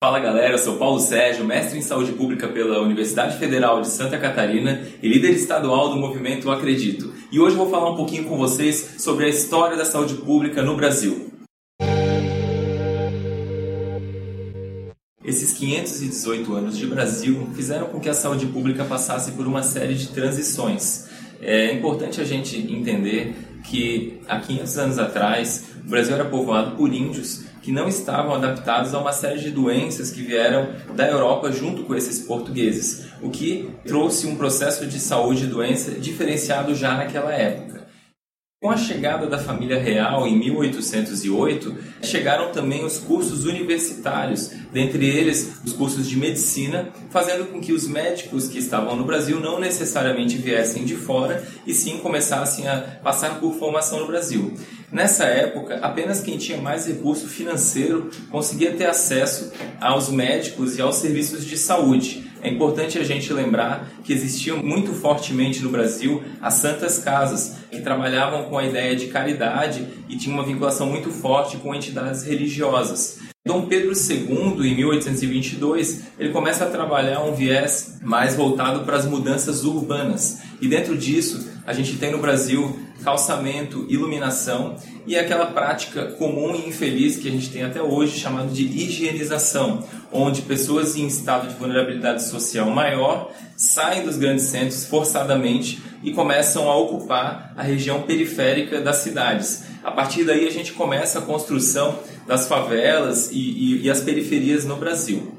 Fala galera, eu sou Paulo Sérgio, mestre em saúde pública pela Universidade Federal de Santa Catarina e líder estadual do movimento Acredito. E hoje eu vou falar um pouquinho com vocês sobre a história da saúde pública no Brasil. Esses 518 anos de Brasil fizeram com que a saúde pública passasse por uma série de transições. É importante a gente entender que há 500 anos atrás o Brasil era povoado por índios que não estavam adaptados a uma série de doenças que vieram da Europa junto com esses portugueses, o que trouxe um processo de saúde e doença diferenciado já naquela época. Com a chegada da família real em 1808, chegaram também os cursos universitários, dentre eles os cursos de medicina, fazendo com que os médicos que estavam no Brasil não necessariamente viessem de fora e sim começassem a passar por formação no Brasil. Nessa época, apenas quem tinha mais recurso financeiro conseguia ter acesso aos médicos e aos serviços de saúde. É importante a gente lembrar que existiam muito fortemente no Brasil as santas casas, que trabalhavam com a ideia de caridade e tinham uma vinculação muito forte com entidades religiosas. Dom Pedro II, em 1822, ele começa a trabalhar um viés mais voltado para as mudanças urbanas. E dentro disso, a gente tem no Brasil calçamento, iluminação e aquela prática comum e infeliz que a gente tem até hoje chamada de higienização, onde pessoas em estado de vulnerabilidade social maior saem dos grandes centros forçadamente e começam a ocupar a região periférica das cidades. A partir daí a gente começa a construção das favelas e, e, e as periferias no Brasil.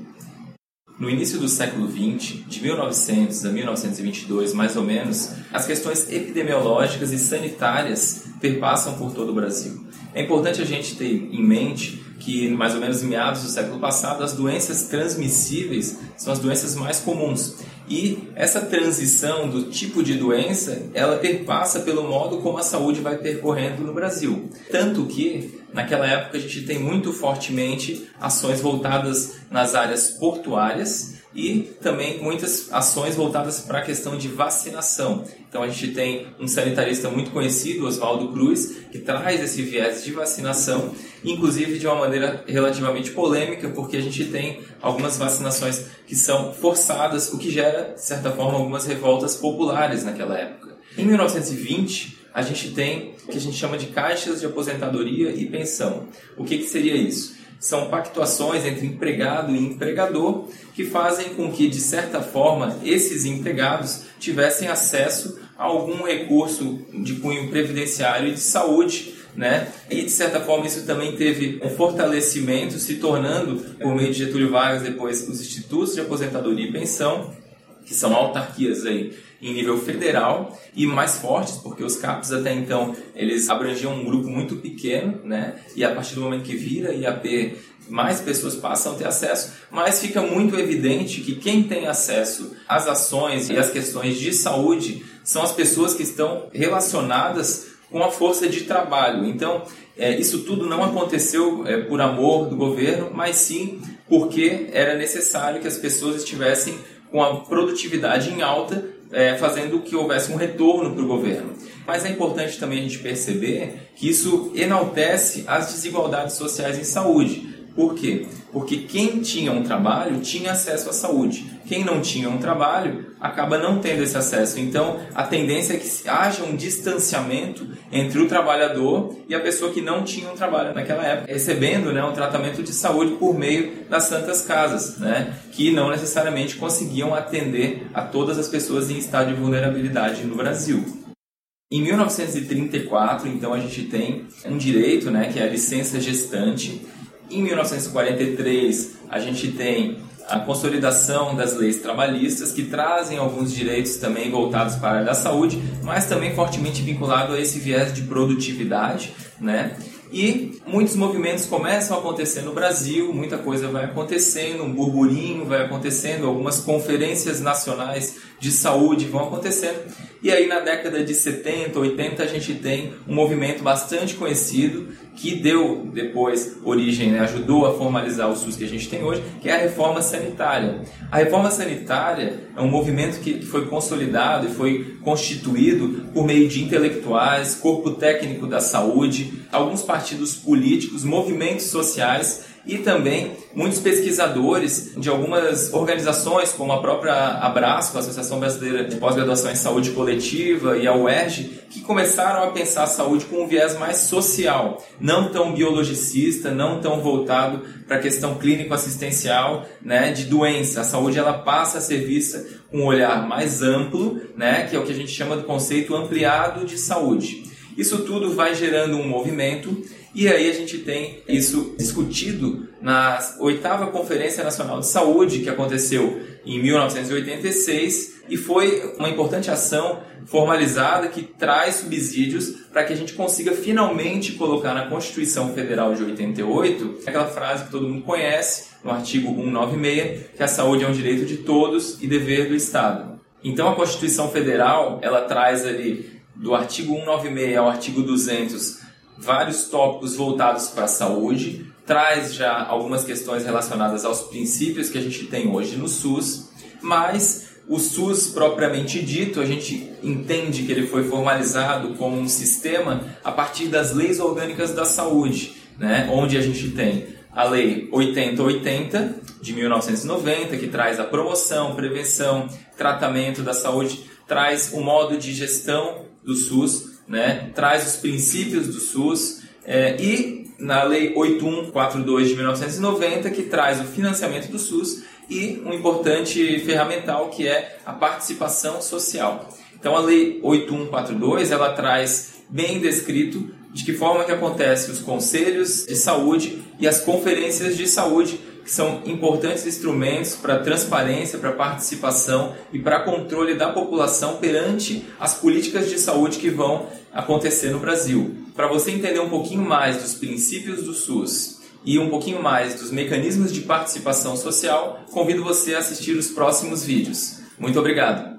No início do século XX, de 1900 a 1922, mais ou menos, as questões epidemiológicas e sanitárias perpassam por todo o Brasil. É importante a gente ter em mente que, mais ou menos em meados do século passado, as doenças transmissíveis são as doenças mais comuns. E essa transição do tipo de doença, ela perpassa pelo modo como a saúde vai percorrendo no Brasil. Tanto que, naquela época, a gente tem muito fortemente ações voltadas nas áreas portuárias e também muitas ações voltadas para a questão de vacinação. Então a gente tem um sanitarista muito conhecido, Oswaldo Cruz, que traz esse viés de vacinação, inclusive de uma maneira relativamente polêmica, porque a gente tem algumas vacinações que são forçadas, o que gera, de certa forma, algumas revoltas populares naquela época. Em 1920, a gente tem o que a gente chama de caixas de aposentadoria e pensão. O que, que seria isso? São pactuações entre empregado e empregador que fazem com que, de certa forma, esses empregados tivessem acesso a algum recurso de cunho previdenciário e de saúde né? E de certa forma isso também teve um fortalecimento, se tornando, por meio de Getúlio Vargas, depois os institutos de aposentadoria e pensão, que são autarquias aí em nível federal e mais fortes, porque os CAPs até então eles abrangiam um grupo muito pequeno, né? E a partir do momento que vira IAP, mais pessoas passam a ter acesso, mas fica muito evidente que quem tem acesso às ações e às questões de saúde são as pessoas que estão relacionadas com a força de trabalho. Então, é, isso tudo não aconteceu é, por amor do governo, mas sim porque era necessário que as pessoas estivessem com a produtividade em alta, é, fazendo que houvesse um retorno para o governo. Mas é importante também a gente perceber que isso enaltece as desigualdades sociais em saúde. Por quê? Porque quem tinha um trabalho tinha acesso à saúde. Quem não tinha um trabalho acaba não tendo esse acesso. Então, a tendência é que haja um distanciamento entre o trabalhador e a pessoa que não tinha um trabalho naquela época, recebendo né, um tratamento de saúde por meio das santas casas, né, que não necessariamente conseguiam atender a todas as pessoas em estado de vulnerabilidade no Brasil. Em 1934, então, a gente tem um direito, né, que é a licença gestante. Em 1943, a gente tem a consolidação das leis trabalhistas, que trazem alguns direitos também voltados para a área da saúde, mas também fortemente vinculado a esse viés de produtividade, né? E muitos movimentos começam a acontecer no Brasil, muita coisa vai acontecendo, um burburinho vai acontecendo, algumas conferências nacionais de saúde vão acontecendo. E aí na década de 70, 80 a gente tem um movimento bastante conhecido que deu depois origem, né, ajudou a formalizar o SUS que a gente tem hoje, que é a reforma sanitária. A reforma sanitária é um movimento que, que foi consolidado e foi constituído por meio de intelectuais, corpo técnico da saúde, alguns partidos políticos, movimentos sociais e também muitos pesquisadores de algumas organizações, como a própria Abrasco, a Associação Brasileira de Pós-Graduação em Saúde Coletiva, e a UERJ, que começaram a pensar a saúde com um viés mais social, não tão biologicista, não tão voltado para a questão clínico-assistencial né, de doença. A saúde ela passa a ser vista com um olhar mais amplo, né, que é o que a gente chama do conceito ampliado de saúde. Isso tudo vai gerando um movimento e aí a gente tem isso discutido na oitava Conferência Nacional de Saúde, que aconteceu em 1986, e foi uma importante ação formalizada que traz subsídios para que a gente consiga finalmente colocar na Constituição Federal de 88 aquela frase que todo mundo conhece, no artigo 196, que a saúde é um direito de todos e dever do Estado. Então a Constituição Federal, ela traz ali do artigo 196 ao artigo 200 vários tópicos voltados para a saúde, traz já algumas questões relacionadas aos princípios que a gente tem hoje no SUS, mas o SUS propriamente dito, a gente entende que ele foi formalizado como um sistema a partir das leis orgânicas da saúde, né? onde a gente tem a Lei 8080 de 1990, que traz a promoção, prevenção, tratamento da saúde, traz o modo de gestão do SUS, né, traz os princípios do SUS é, e na Lei 8142 de 1990 que traz o financiamento do SUS e um importante ferramental que é a participação social. Então a Lei 8142 ela traz bem descrito de que forma que acontece os conselhos de saúde e as conferências de saúde que são importantes instrumentos para transparência, para participação e para controle da população perante as políticas de saúde que vão acontecer no Brasil. Para você entender um pouquinho mais dos princípios do SUS e um pouquinho mais dos mecanismos de participação social, convido você a assistir os próximos vídeos. Muito obrigado!